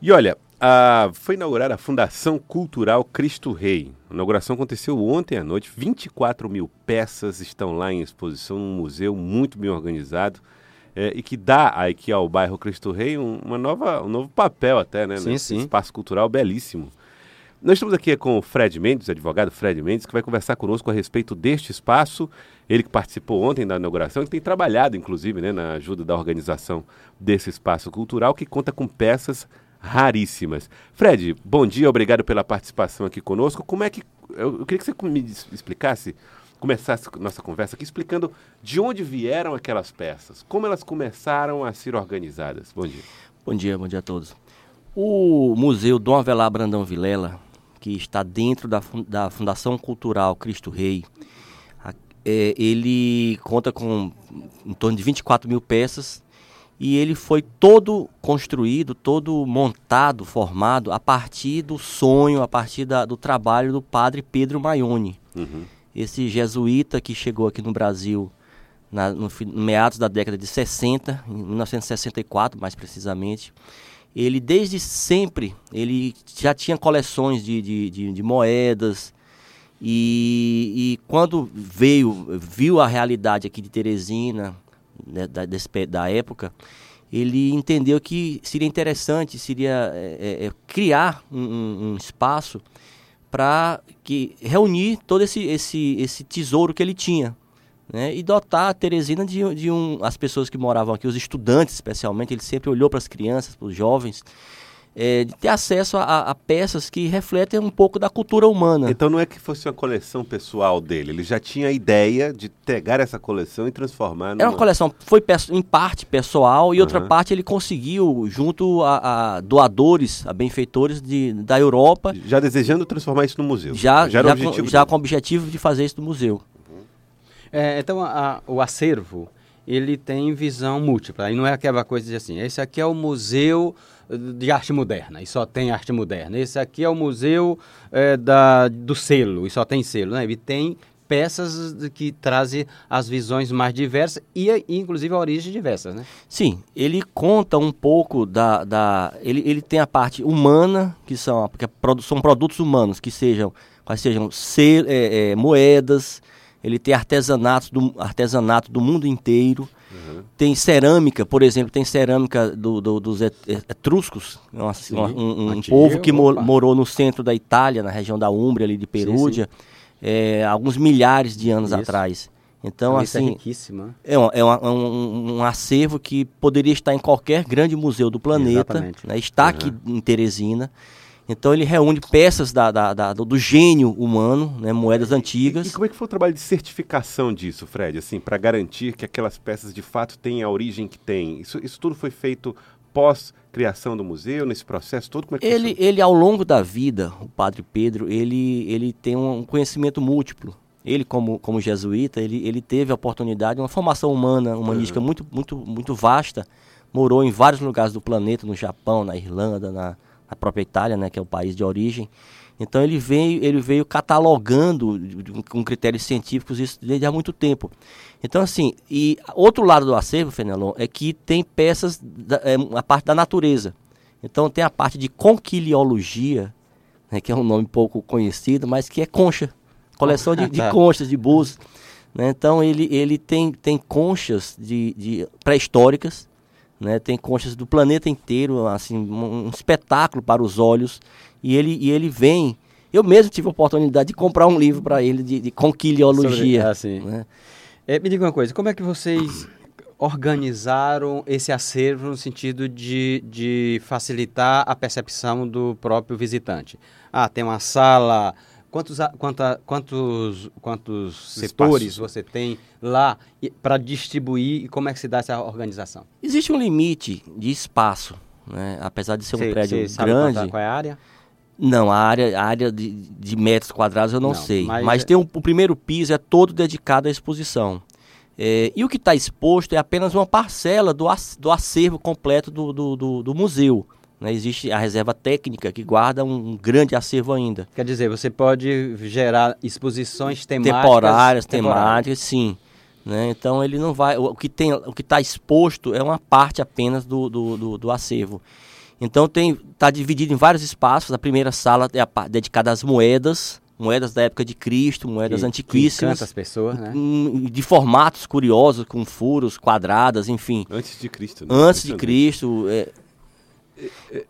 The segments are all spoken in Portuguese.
E olha, a, foi inaugurada a Fundação Cultural Cristo Rei. A inauguração aconteceu ontem à noite. 24 mil peças estão lá em exposição num museu muito bem organizado é, e que dá aqui ao bairro Cristo Rei um, uma nova, um novo papel até, né? Sim, sim. espaço cultural belíssimo. Nós estamos aqui com o Fred Mendes, advogado Fred Mendes, que vai conversar conosco a respeito deste espaço. Ele que participou ontem da inauguração e tem trabalhado, inclusive, né, na ajuda da organização desse espaço cultural, que conta com peças raríssimas. Fred, bom dia, obrigado pela participação aqui conosco. Como é que. Eu, eu queria que você me explicasse, começasse nossa conversa aqui explicando de onde vieram aquelas peças, como elas começaram a ser organizadas. Bom dia. Bom dia, bom dia a todos. O Museu Dom Avelar Brandão Vilela, que está dentro da, da Fundação Cultural Cristo Rei, é, ele conta com em torno de 24 mil peças e ele foi todo construído, todo montado, formado a partir do sonho, a partir da, do trabalho do padre Pedro Maione. Uhum. Esse jesuíta que chegou aqui no Brasil na, no, no, meados da década de 60, em 1964 mais precisamente. Ele desde sempre, ele já tinha coleções de, de, de, de moedas, e, e, quando veio, viu a realidade aqui de Teresina, né, da, desse, da época, ele entendeu que seria interessante, seria é, é, criar um, um espaço para que reunir todo esse, esse, esse tesouro que ele tinha. Né, e dotar a Teresina de, de um, as pessoas que moravam aqui, os estudantes especialmente, ele sempre olhou para as crianças, para os jovens, é, de ter acesso a, a, peças que refletem um pouco da cultura humana. Então não é que fosse uma coleção pessoal dele, ele já tinha a ideia de pegar essa coleção e transformar numa... Era uma coleção, foi em parte pessoal e uhum. outra parte ele conseguiu junto a, a, doadores, a benfeitores de, da Europa. Já desejando transformar isso no museu. Já, já, já, com, já com o objetivo de fazer isso no museu. Uhum. É, então a, o acervo, ele tem visão múltipla, e não é aquela coisa de assim, esse aqui é o museu de arte moderna e só tem arte moderna. Esse aqui é o museu é, da, do selo e só tem selo. Né? Ele tem peças que trazem as visões mais diversas e, inclusive, a origem diversas, né? Sim, ele conta um pouco da... da ele, ele tem a parte humana, que são, porque são produtos humanos, que sejam, quais sejam sel, é, é, moedas, ele tem artesanatos do, artesanato do mundo inteiro, Uhum. Tem cerâmica, por exemplo, tem cerâmica do, do, dos etruscos, uma, uma, um, um povo que mo, morou no centro da Itália, na região da Úmbria, ali de Perúdia, é, alguns milhares de anos Isso. atrás. Então, assim, é riquíssima. É, um, é um, um, acervo que poderia estar em qualquer grande museu do planeta, né? está uhum. aqui em Teresina. Então ele reúne peças da, da, da, do gênio humano, né, moedas antigas. E, e, como é que foi o trabalho de certificação disso, Fred? Assim, para garantir que aquelas peças de fato têm a origem que têm. Isso, isso tudo foi feito pós criação do museu, nesse processo todo? Como é que ele, ele, ao longo da vida, o padre Pedro, ele, ele tem um conhecimento múltiplo. Ele, como, como jesuíta, ele, ele teve a oportunidade, uma formação humana, humanística uhum. muito, muito, muito vasta. Morou em vários lugares do planeta, no Japão, na Irlanda, na, a própria Itália, né, que é o país de origem. Então ele veio, ele veio catalogando com critérios científicos isso desde há muito tempo. Então assim, e outro lado do acervo, Fenelon, é que tem peças da, é, a parte da natureza. Então tem a parte de conquiliologia, né, que é um nome pouco conhecido, mas que é concha, coleção de, de conchas, de búzios. Né? Então ele, ele tem, tem conchas de, de pré-históricas, né? Tem conchas do planeta inteiro, assim, um, espetáculo para os olhos. E ele, e ele vem. Eu mesmo tive a oportunidade de comprar um livro para ele de, de conquiliologia. Sobre, ah, né? é, me diga uma coisa, como é que vocês organizaram esse acervo no sentido de, de facilitar a percepção do próprio visitante? Ah, tem uma sala Quantos, quanta, quantos, quantos setores você tem lá para distribuir e como é que se dá essa organização? Existe um limite de espaço, né? apesar de ser um cê, prédio cê grande. qual é a área? Não, a área, a área de, de metros quadrados eu não, não sei. Mas, mas é tem um, o primeiro piso é todo dedicado à exposição. É, e o que está exposto é apenas uma parcela do, do acervo completo do, do, do, do museu. Né? Existe a reserva técnica que guarda um grande acervo ainda. Quer dizer, você pode gerar exposições temáticas. Temporárias, temáticas, sim. Né? Então ele não vai. O que tem, o que está exposto é uma parte apenas do, do, do, do, acervo. Então tem está dividido em vários espaços. A primeira sala é a, dedicada às moedas, moedas da época de Cristo, moedas que, antiquíssimas. Que as pessoas, né? De formatos curiosos, com furos, quadradas, enfim. Antes de Cristo. Né? Antes de Cristo. É...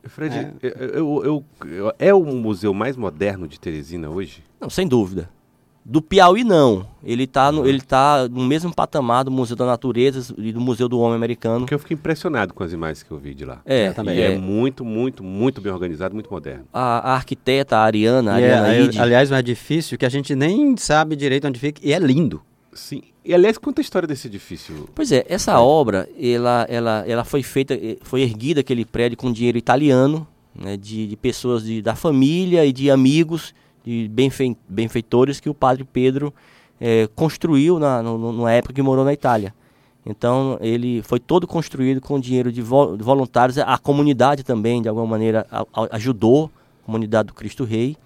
Fred, é. Eu, eu, eu, é o museu mais moderno de Teresina hoje? Não, sem dúvida. Do Piauí, não. Ele está no, ele tá no mesmo patamar do Museu da Natureza e do Museu do Homem Americano. Porque eu fiquei impressionado com as imagens que eu vi de lá. É, também. É, é muito, muito, muito bem organizado, muito moderno. A, a arquiteta, a Ariana, a Ariana é, Aliás, um edifício que a gente nem sabe direito onde fica e é lindo. Sim. E aliás, conta a história desse edifício. Pois é, essa é. obra, ela, ela, ela foi feita, eh, foi erguida aquele prédio com dinheiro italiano, né, de, de pessoas de, da família e de amigos de benfe, benfeitores que o padre Pedro é, construiu na, no, na época que morou na Itália. Então ele foi todo construído com dinheiro de, vo, de voluntários. A comunidade também, de alguma maneira, a, a, ajudou a comunidade do Cristo Rei.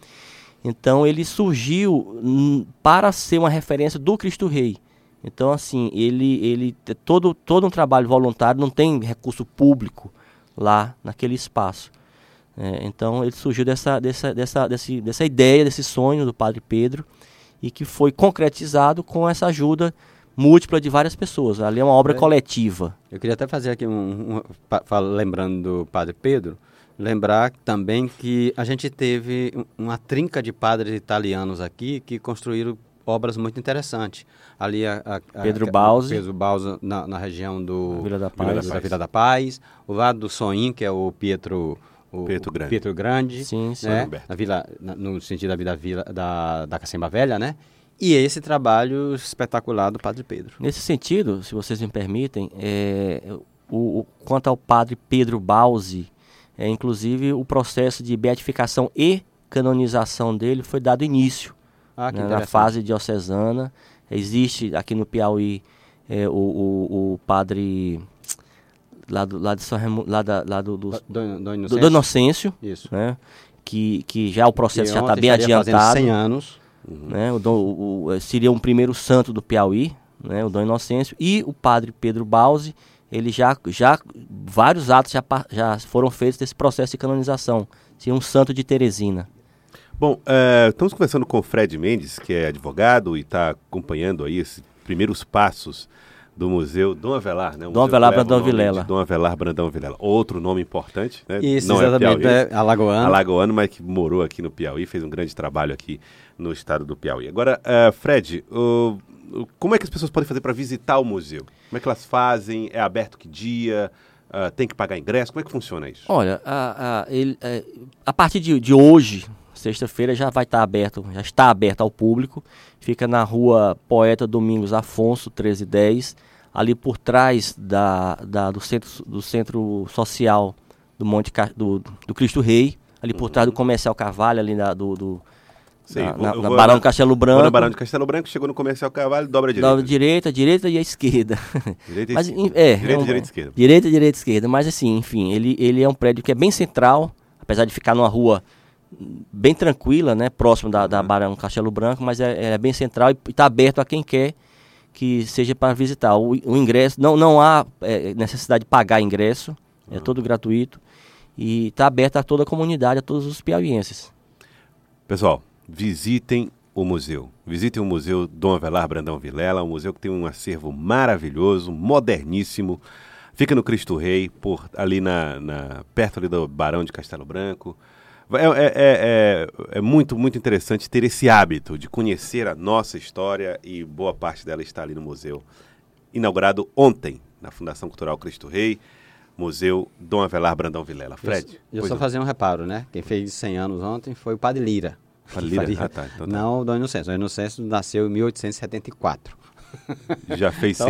Então ele surgiu para ser uma referência do Cristo Rei. Então assim ele ele todo todo um trabalho voluntário não tem recurso público lá naquele espaço. É, então ele surgiu dessa, dessa, dessa, desse, dessa ideia, desse sonho do Padre Pedro e que foi concretizado com essa ajuda múltipla de várias pessoas. Ali é uma obra é. coletiva. Eu queria até fazer aqui um, um, lembrando do Padre Pedro, lembrar também que a gente teve uma trinca de padres italianos aqui que construíram obras muito interessantes. Ali a, a, a Pedro Bausi, Pedro Bausi na, na região do Vila da Paz, Vila da, Vila da Paz, o lado do Soim, que é o Pietro o Pietro Grande. Pietro Grande, sim, sim. Né? Na vila, na, no sentido da vida vila, da, da Cacemba Velha, né? E esse trabalho espetacular do Padre Pedro. Nesse sentido, se vocês me permitem, é, o, o, quanto ao Padre Pedro Bausi, é, inclusive o processo de beatificação e canonização dele foi dado início ah, né, na fase diocesana. Existe aqui no Piauí é, o, o, o Padre lá do, lá de São Remo, lá, da, lá do, do, do, do, Inocêncio. do Inocêncio, Isso. Né? Que, que já o processo já está bem adiantado. 100 anos. Né? O, Dom, o, o, seria um primeiro santo do Piauí, né? o Dom Inocêncio, e o padre Pedro Bausi, ele já, já vários atos já, já foram feitos desse processo de canonização. Seria um santo de Teresina. Bom, uh, estamos conversando com o Fred Mendes, que é advogado e está acompanhando aí esses primeiros passos do Museu Dom Avelar, né? O Dom Avelar Brandão Vilela. Dom Avelar Brandão Vilela. Outro nome importante, né? Isso, Não é exatamente, é, Piauí, é Alagoano. Alagoano, mas que morou aqui no Piauí, fez um grande trabalho aqui no estado do Piauí. Agora, uh, Fred, uh, como é que as pessoas podem fazer para visitar o museu? Como é que elas fazem? É aberto que dia? Uh, tem que pagar ingresso? Como é que funciona isso? Olha, a, a, ele, é, a partir de, de hoje, sexta-feira, já vai estar aberto, já está aberto ao público. Fica na rua Poeta Domingos Afonso, 1310 ali por trás da, da, do, centro, do centro social do Monte do, do Cristo Rei, ali por trás do Comercial Carvalho, ali na, do, do Sim, na, na, na Barão na, Castelo Branco. Na Barão de Castelo Branco, chegou no Comercial Carvalho, dobra a direita. Dobra a direita, direita e a esquerda. Direita e Mas, esquerda. É, direita, é um, direita e esquerda. Direita, direita e esquerda. Mas assim, enfim, ele, ele é um prédio que é bem central, apesar de ficar numa rua bem tranquila, né, próximo da, da Barão Castelo Branco, mas é, é bem central e está aberto a quem quer que seja para visitar. O, o ingresso, não, não há é, necessidade de pagar ingresso, é uhum. todo gratuito e está aberto a toda a comunidade, a todos os piauienses. Pessoal, visitem o museu. Visitem o Museu Dom Avelar Brandão Vilela, um museu que tem um acervo maravilhoso, moderníssimo. Fica no Cristo Rei, por ali na, na perto ali do Barão de Castelo Branco. É, é, é, é, é, muito, muito interessante ter esse hábito de conhecer a nossa história e boa parte dela está ali no museu. Inaugurado ontem na Fundação Cultural Cristo Rei, Museu Dom Avelar Brandão Vilela. Fred. Eu, eu só fazer um reparo, né? Quem fez 100 anos ontem foi o Padre Lira. Padre Lira? Ah, tá. Então tá. Não Dom Inocêncio. O Dom Inocêncio nasceu em 1874. Já fez então,